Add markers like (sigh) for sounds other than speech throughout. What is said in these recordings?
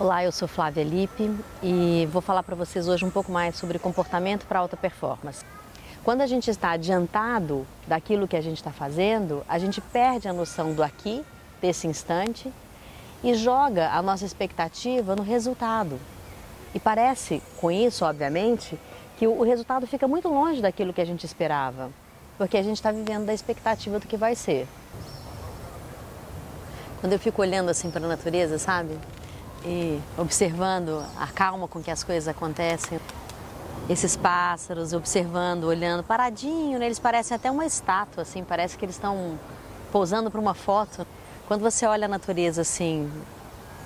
Olá, eu sou Flávia Lippe e vou falar para vocês hoje um pouco mais sobre comportamento para alta performance. Quando a gente está adiantado daquilo que a gente está fazendo, a gente perde a noção do aqui, desse instante, e joga a nossa expectativa no resultado. E parece, com isso, obviamente, que o resultado fica muito longe daquilo que a gente esperava, porque a gente está vivendo da expectativa do que vai ser. Quando eu fico olhando assim para a natureza, sabe? E observando a calma com que as coisas acontecem. Esses pássaros, observando, olhando, paradinho, né? eles parecem até uma estátua, assim, parece que eles estão pousando para uma foto. Quando você olha a natureza assim,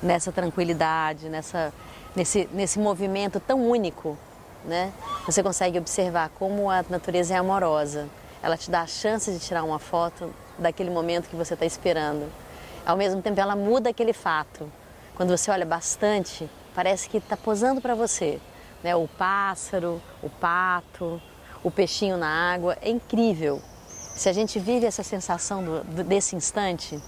nessa tranquilidade, nessa, nesse, nesse movimento tão único, né? Você consegue observar como a natureza é amorosa. Ela te dá a chance de tirar uma foto daquele momento que você está esperando. Ao mesmo tempo, ela muda aquele fato. Quando você olha bastante, parece que está posando para você. Né? O pássaro, o pato, o peixinho na água, é incrível. Se a gente vive essa sensação do, desse instante,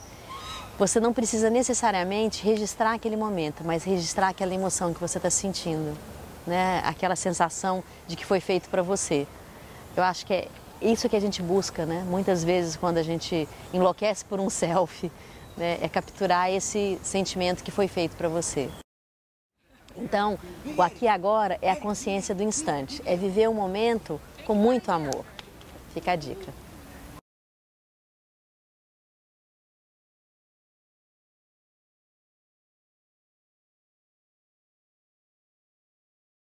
você não precisa necessariamente registrar aquele momento, mas registrar aquela emoção que você está sentindo, né? aquela sensação de que foi feito para você. Eu acho que é isso que a gente busca, né? muitas vezes quando a gente enlouquece por um (laughs) selfie, né, é capturar esse sentimento que foi feito para você. Então, o aqui e agora é a consciência do instante, é viver o momento com muito amor. Fica a dica.